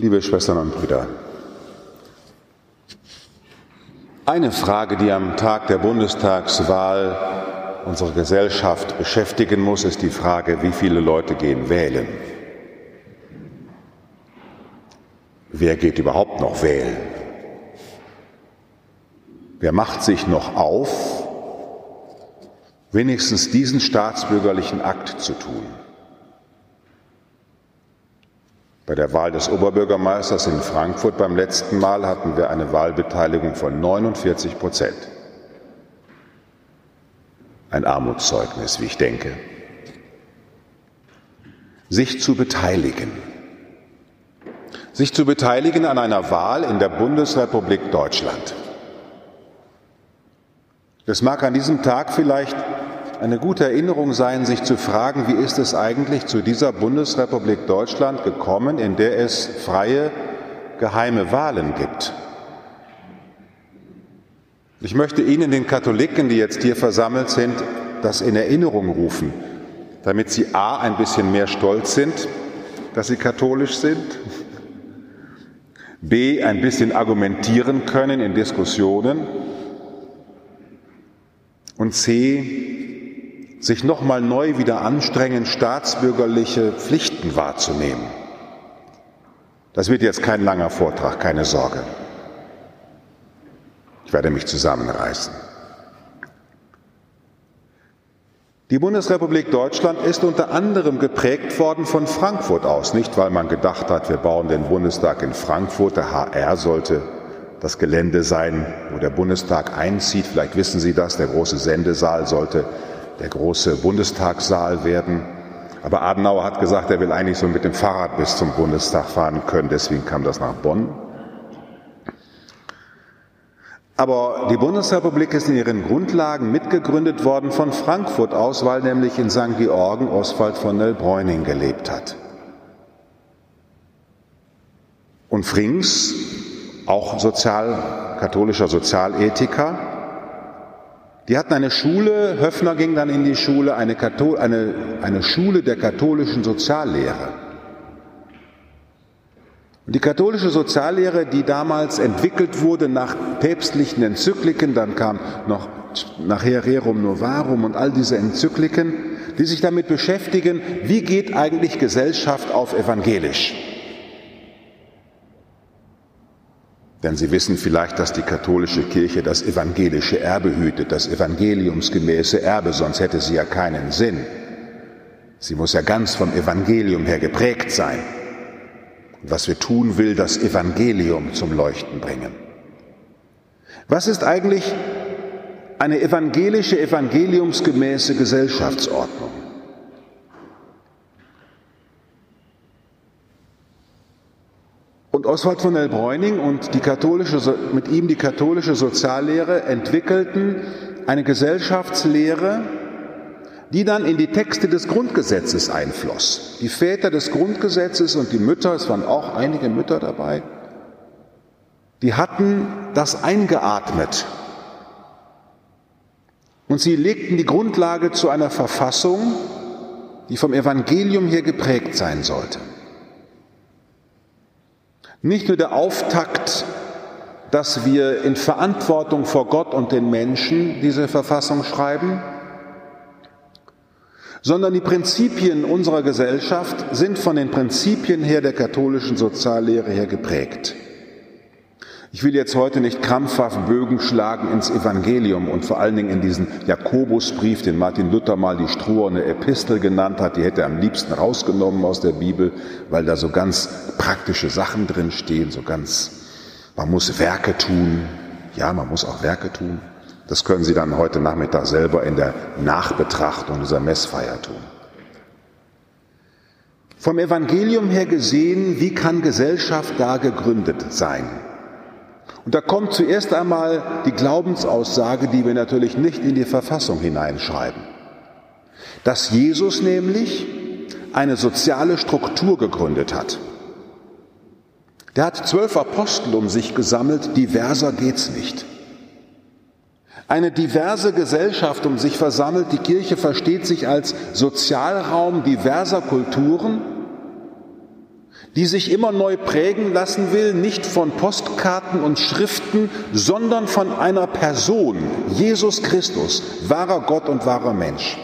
Liebe Schwestern und Brüder, eine Frage, die am Tag der Bundestagswahl unsere Gesellschaft beschäftigen muss, ist die Frage, wie viele Leute gehen wählen. Wer geht überhaupt noch wählen? Wer macht sich noch auf, wenigstens diesen staatsbürgerlichen Akt zu tun? Bei der Wahl des Oberbürgermeisters in Frankfurt beim letzten Mal hatten wir eine Wahlbeteiligung von 49 Prozent. Ein Armutszeugnis, wie ich denke. Sich zu beteiligen. Sich zu beteiligen an einer Wahl in der Bundesrepublik Deutschland. Das mag an diesem Tag vielleicht eine gute Erinnerung sein, sich zu fragen, wie ist es eigentlich zu dieser Bundesrepublik Deutschland gekommen, in der es freie, geheime Wahlen gibt. Ich möchte Ihnen, den Katholiken, die jetzt hier versammelt sind, das in Erinnerung rufen, damit Sie a. ein bisschen mehr stolz sind, dass Sie katholisch sind, b. ein bisschen argumentieren können in Diskussionen und c sich nochmal neu wieder anstrengen, staatsbürgerliche Pflichten wahrzunehmen. Das wird jetzt kein langer Vortrag, keine Sorge. Ich werde mich zusammenreißen. Die Bundesrepublik Deutschland ist unter anderem geprägt worden von Frankfurt aus, nicht weil man gedacht hat, wir bauen den Bundestag in Frankfurt, der HR sollte das Gelände sein, wo der Bundestag einzieht. Vielleicht wissen Sie das, der große Sendesaal sollte der große Bundestagssaal werden. Aber Adenauer hat gesagt, er will eigentlich so mit dem Fahrrad bis zum Bundestag fahren können, deswegen kam das nach Bonn. Aber die Bundesrepublik ist in ihren Grundlagen mitgegründet worden von Frankfurt aus, weil nämlich in St. Georgen Oswald von Nell-Bräuning gelebt hat. Und Frings, auch sozial, katholischer Sozialethiker, die hatten eine Schule, Höffner ging dann in die Schule, eine, Kathol eine, eine Schule der katholischen Soziallehre. Und die katholische Soziallehre, die damals entwickelt wurde nach päpstlichen Enzykliken, dann kam noch nachher Rerum Novarum und all diese Enzykliken, die sich damit beschäftigen, wie geht eigentlich Gesellschaft auf evangelisch? Denn Sie wissen vielleicht, dass die katholische Kirche das evangelische Erbe hütet, das evangeliumsgemäße Erbe, sonst hätte sie ja keinen Sinn. Sie muss ja ganz vom Evangelium her geprägt sein. Und was wir tun, will das Evangelium zum Leuchten bringen. Was ist eigentlich eine evangelische, evangeliumsgemäße Gesellschaftsordnung? Oswald von Elbräuning und die katholische, mit ihm die katholische Soziallehre entwickelten eine Gesellschaftslehre, die dann in die Texte des Grundgesetzes einfloss. Die Väter des Grundgesetzes und die Mütter, es waren auch einige Mütter dabei, die hatten das eingeatmet. Und sie legten die Grundlage zu einer Verfassung, die vom Evangelium her geprägt sein sollte. Nicht nur der Auftakt, dass wir in Verantwortung vor Gott und den Menschen diese Verfassung schreiben, sondern die Prinzipien unserer Gesellschaft sind von den Prinzipien her der katholischen Soziallehre her geprägt. Ich will jetzt heute nicht krampfhaft Bögen schlagen ins Evangelium und vor allen Dingen in diesen Jakobusbrief, den Martin Luther mal die stroherne Epistel genannt hat, die hätte er am liebsten rausgenommen aus der Bibel, weil da so ganz praktische Sachen drin stehen, so ganz, man muss Werke tun. Ja, man muss auch Werke tun. Das können Sie dann heute Nachmittag selber in der Nachbetrachtung dieser Messfeier tun. Vom Evangelium her gesehen, wie kann Gesellschaft da gegründet sein? Und da kommt zuerst einmal die Glaubensaussage, die wir natürlich nicht in die Verfassung hineinschreiben. Dass Jesus nämlich eine soziale Struktur gegründet hat. Der hat zwölf Apostel um sich gesammelt, diverser geht's nicht. Eine diverse Gesellschaft um sich versammelt, die Kirche versteht sich als Sozialraum diverser Kulturen, die sich immer neu prägen lassen will, nicht von Postkarten und Schriften, sondern von einer Person, Jesus Christus, wahrer Gott und wahrer Mensch.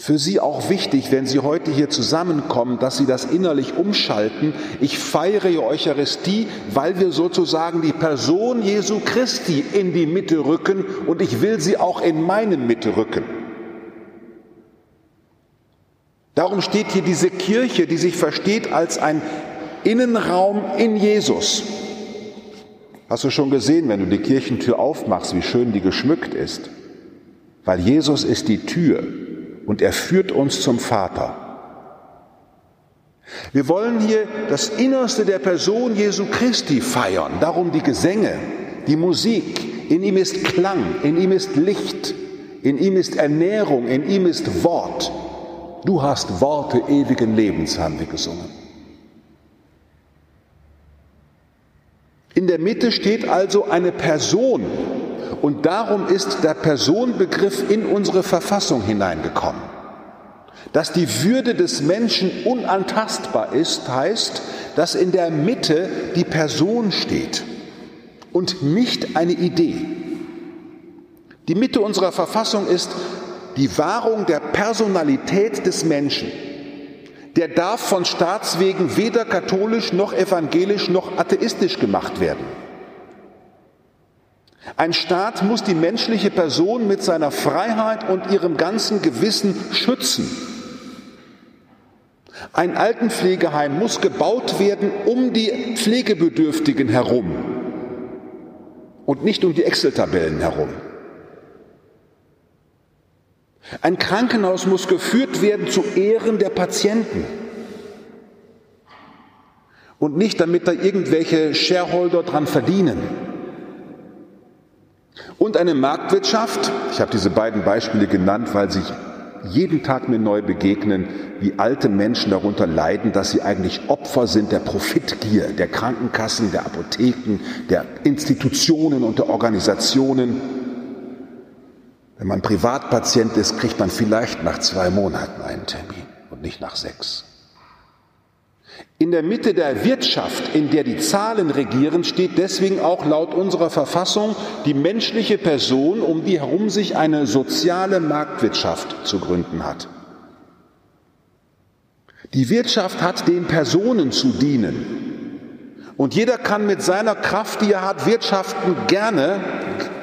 Für Sie auch wichtig, wenn Sie heute hier zusammenkommen, dass Sie das innerlich umschalten. Ich feiere Eucharistie, weil wir sozusagen die Person Jesu Christi in die Mitte rücken und ich will sie auch in meine Mitte rücken. Darum steht hier diese Kirche, die sich versteht als ein Innenraum in Jesus. Hast du schon gesehen, wenn du die Kirchentür aufmachst, wie schön die geschmückt ist? Weil Jesus ist die Tür und er führt uns zum Vater. Wir wollen hier das Innerste der Person Jesu Christi feiern, darum die Gesänge, die Musik. In ihm ist Klang, in ihm ist Licht, in ihm ist Ernährung, in ihm ist Wort. Du hast Worte ewigen Lebens, haben wir gesungen. In der Mitte steht also eine Person und darum ist der Personenbegriff in unsere Verfassung hineingekommen. Dass die Würde des Menschen unantastbar ist, heißt, dass in der Mitte die Person steht und nicht eine Idee. Die Mitte unserer Verfassung ist die Wahrung der Personalität des Menschen. Der darf von Staatswegen weder katholisch noch evangelisch noch atheistisch gemacht werden. Ein Staat muss die menschliche Person mit seiner Freiheit und ihrem ganzen Gewissen schützen. Ein Altenpflegeheim muss gebaut werden um die Pflegebedürftigen herum und nicht um die Excel-Tabellen herum. Ein Krankenhaus muss geführt werden zu Ehren der Patienten und nicht damit da irgendwelche Shareholder dran verdienen. Und eine Marktwirtschaft, ich habe diese beiden Beispiele genannt, weil sie jeden Tag mir neu begegnen, wie alte Menschen darunter leiden, dass sie eigentlich Opfer sind der Profitgier, der Krankenkassen, der Apotheken, der Institutionen und der Organisationen. Wenn man Privatpatient ist, kriegt man vielleicht nach zwei Monaten einen Termin und nicht nach sechs. In der Mitte der Wirtschaft, in der die Zahlen regieren, steht deswegen auch laut unserer Verfassung die menschliche Person, um die herum sich eine soziale Marktwirtschaft zu gründen hat. Die Wirtschaft hat den Personen zu dienen. Und jeder kann mit seiner Kraft, die er hat, wirtschaften gerne,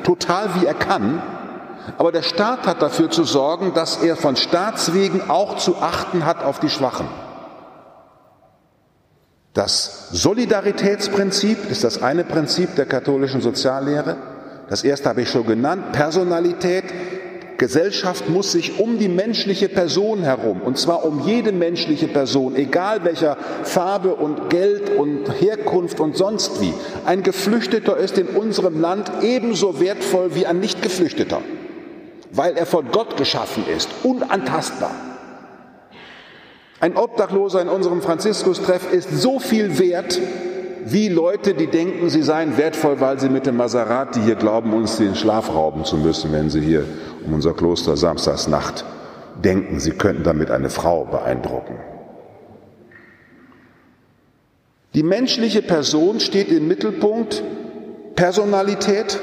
total wie er kann. Aber der Staat hat dafür zu sorgen, dass er von Staatswegen auch zu achten hat auf die Schwachen. Das Solidaritätsprinzip ist das eine Prinzip der katholischen Soziallehre. Das erste habe ich schon genannt, Personalität. Gesellschaft muss sich um die menschliche Person herum, und zwar um jede menschliche Person, egal welcher Farbe und Geld und Herkunft und sonst wie. Ein Geflüchteter ist in unserem Land ebenso wertvoll wie ein Nicht-Geflüchteter, weil er von Gott geschaffen ist, unantastbar. Ein Obdachloser in unserem Franziskus-Treff ist so viel wert wie Leute, die denken, sie seien wertvoll, weil sie mit dem Maserati hier glauben, uns den Schlaf rauben zu müssen, wenn sie hier um unser Kloster Samstagsnacht denken, sie könnten damit eine Frau beeindrucken. Die menschliche Person steht im Mittelpunkt, Personalität,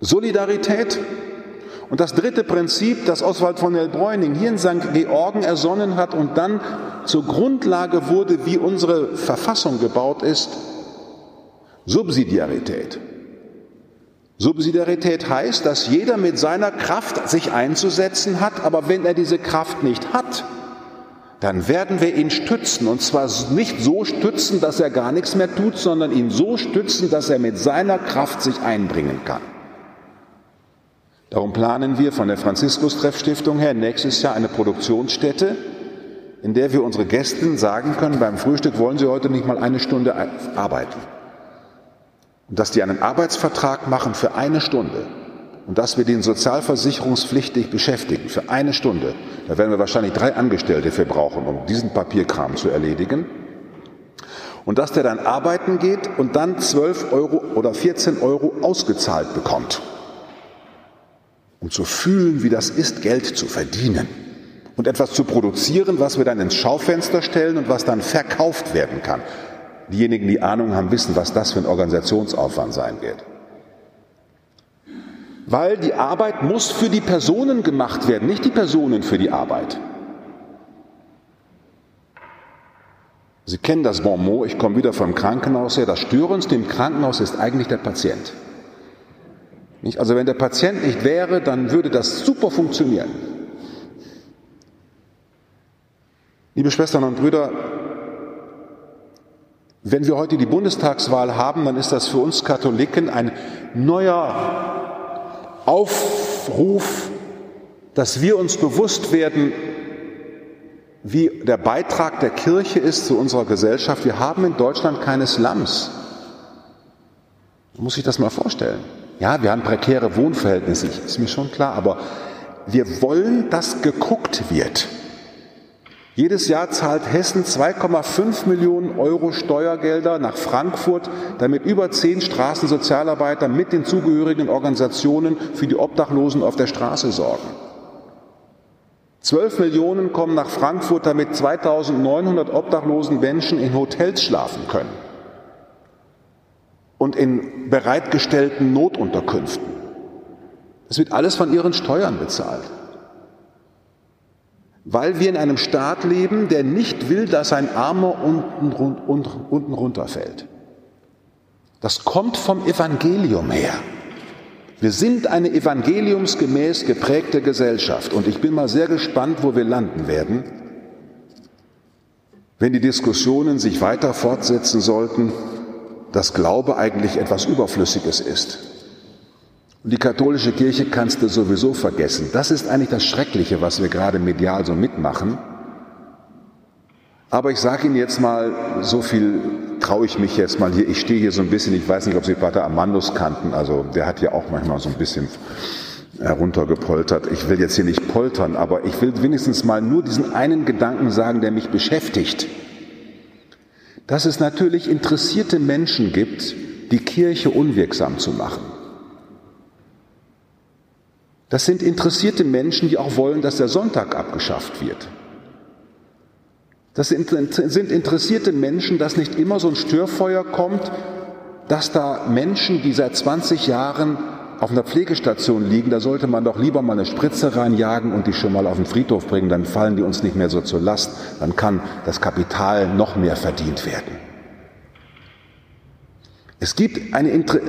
Solidarität, und das dritte Prinzip, das Oswald von der Bräuning hier in St. Georgen ersonnen hat und dann zur Grundlage wurde, wie unsere Verfassung gebaut ist, Subsidiarität. Subsidiarität heißt, dass jeder mit seiner Kraft sich einzusetzen hat, aber wenn er diese Kraft nicht hat, dann werden wir ihn stützen. Und zwar nicht so stützen, dass er gar nichts mehr tut, sondern ihn so stützen, dass er mit seiner Kraft sich einbringen kann. Darum planen wir von der Franziskus-Treff-Stiftung her nächstes Jahr eine Produktionsstätte, in der wir unsere Gästen sagen können, beim Frühstück wollen sie heute nicht mal eine Stunde arbeiten. Und dass die einen Arbeitsvertrag machen für eine Stunde und dass wir den sozialversicherungspflichtig beschäftigen für eine Stunde. Da werden wir wahrscheinlich drei Angestellte für brauchen, um diesen Papierkram zu erledigen. Und dass der dann arbeiten geht und dann 12 Euro oder 14 Euro ausgezahlt bekommt um zu fühlen, wie das ist, Geld zu verdienen und etwas zu produzieren, was wir dann ins Schaufenster stellen und was dann verkauft werden kann. Diejenigen, die Ahnung haben, wissen, was das für ein Organisationsaufwand sein wird. Weil die Arbeit muss für die Personen gemacht werden, nicht die Personen für die Arbeit. Sie kennen das Bon mot, ich komme wieder vom Krankenhaus her. Das Störendste im Krankenhaus ist eigentlich der Patient. Nicht? Also wenn der Patient nicht wäre, dann würde das super funktionieren. Liebe Schwestern und Brüder, wenn wir heute die Bundestagswahl haben, dann ist das für uns Katholiken ein neuer Aufruf, dass wir uns bewusst werden, wie der Beitrag der Kirche ist zu unserer Gesellschaft. Wir haben in Deutschland keine Slums. Man muss sich das mal vorstellen. Ja, wir haben prekäre Wohnverhältnisse, ist mir schon klar, aber wir wollen, dass geguckt wird. Jedes Jahr zahlt Hessen 2,5 Millionen Euro Steuergelder nach Frankfurt, damit über zehn Straßensozialarbeiter mit den zugehörigen Organisationen für die Obdachlosen auf der Straße sorgen. 12 Millionen kommen nach Frankfurt, damit 2900 obdachlosen Menschen in Hotels schlafen können und in bereitgestellten Notunterkünften. Es wird alles von ihren Steuern bezahlt. Weil wir in einem Staat leben, der nicht will, dass ein Armer unten, unten, runterfällt. Das kommt vom Evangelium her. Wir sind eine evangeliumsgemäß geprägte Gesellschaft und ich bin mal sehr gespannt, wo wir landen werden, wenn die Diskussionen sich weiter fortsetzen sollten, dass Glaube eigentlich etwas Überflüssiges ist. Und die katholische Kirche kannst du sowieso vergessen. Das ist eigentlich das Schreckliche, was wir gerade medial so mitmachen. Aber ich sage Ihnen jetzt mal, so viel traue ich mich jetzt mal hier. Ich stehe hier so ein bisschen, ich weiß nicht, ob Sie Pater Amandus kannten, also der hat ja auch manchmal so ein bisschen heruntergepoltert. Ich will jetzt hier nicht poltern, aber ich will wenigstens mal nur diesen einen Gedanken sagen, der mich beschäftigt. Dass es natürlich interessierte Menschen gibt, die Kirche unwirksam zu machen. Das sind interessierte Menschen, die auch wollen, dass der Sonntag abgeschafft wird. Das sind interessierte Menschen, dass nicht immer so ein Störfeuer kommt, dass da Menschen, die seit 20 Jahren auf einer Pflegestation liegen, da sollte man doch lieber mal eine Spritze reinjagen und die schon mal auf den Friedhof bringen, dann fallen die uns nicht mehr so zur Last, dann kann das Kapital noch mehr verdient werden. Es gibt eine, Inter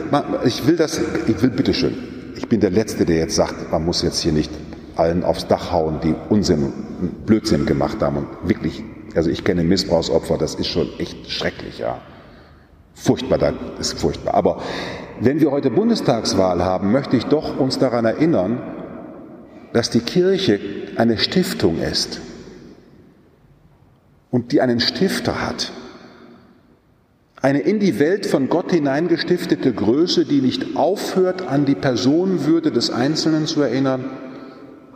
ich will das, ich will bitteschön, ich bin der Letzte, der jetzt sagt, man muss jetzt hier nicht allen aufs Dach hauen, die Unsinn, Blödsinn gemacht haben und wirklich also ich kenne Missbrauchsopfer, das ist schon echt schrecklich, ja. Furchtbar, das ist furchtbar. Aber wenn wir heute Bundestagswahl haben, möchte ich doch uns daran erinnern, dass die Kirche eine Stiftung ist und die einen Stifter hat. Eine in die Welt von Gott hineingestiftete Größe, die nicht aufhört, an die Personenwürde des Einzelnen zu erinnern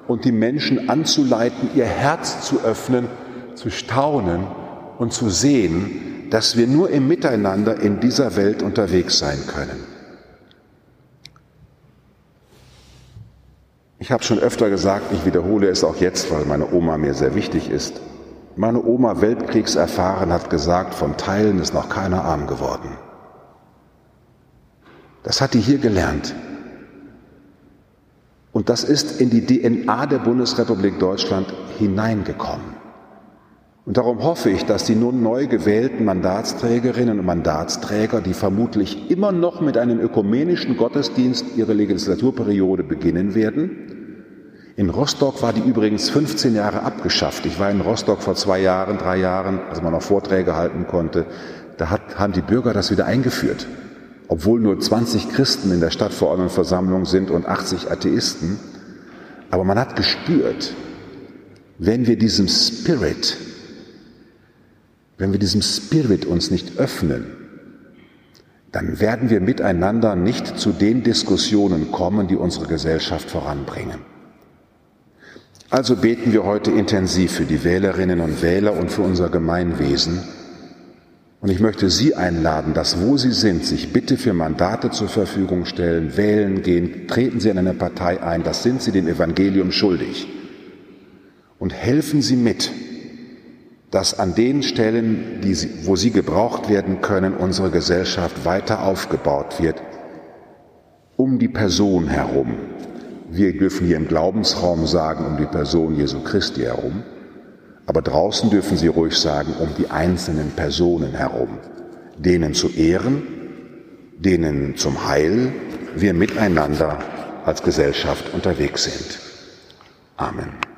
und die Menschen anzuleiten, ihr Herz zu öffnen zu staunen und zu sehen, dass wir nur im Miteinander in dieser Welt unterwegs sein können. Ich habe schon öfter gesagt, ich wiederhole es auch jetzt, weil meine Oma mir sehr wichtig ist. Meine Oma, weltkriegserfahren, hat gesagt, vom Teilen ist noch keiner arm geworden. Das hat die hier gelernt. Und das ist in die DNA der Bundesrepublik Deutschland hineingekommen. Und darum hoffe ich, dass die nun neu gewählten Mandatsträgerinnen und Mandatsträger, die vermutlich immer noch mit einem ökumenischen Gottesdienst ihre Legislaturperiode beginnen werden, in Rostock war die übrigens 15 Jahre abgeschafft. Ich war in Rostock vor zwei Jahren, drei Jahren, als man noch Vorträge halten konnte. Da hat, haben die Bürger das wieder eingeführt. Obwohl nur 20 Christen in der Stadtverordnetenversammlung sind und 80 Atheisten. Aber man hat gespürt, wenn wir diesem Spirit wenn wir diesem Spirit uns nicht öffnen, dann werden wir miteinander nicht zu den Diskussionen kommen, die unsere Gesellschaft voranbringen. Also beten wir heute intensiv für die Wählerinnen und Wähler und für unser Gemeinwesen. Und ich möchte Sie einladen, dass wo Sie sind, sich bitte für Mandate zur Verfügung stellen, wählen gehen, treten Sie in eine Partei ein, das sind Sie dem Evangelium schuldig. und helfen Sie mit, dass an den Stellen, die wo sie gebraucht werden können, unsere Gesellschaft weiter aufgebaut wird, um die Person herum. Wir dürfen hier im Glaubensraum sagen, um die Person Jesu Christi herum, aber draußen dürfen Sie ruhig sagen, um die einzelnen Personen herum, denen zu Ehren, denen zum Heil wir miteinander als Gesellschaft unterwegs sind. Amen.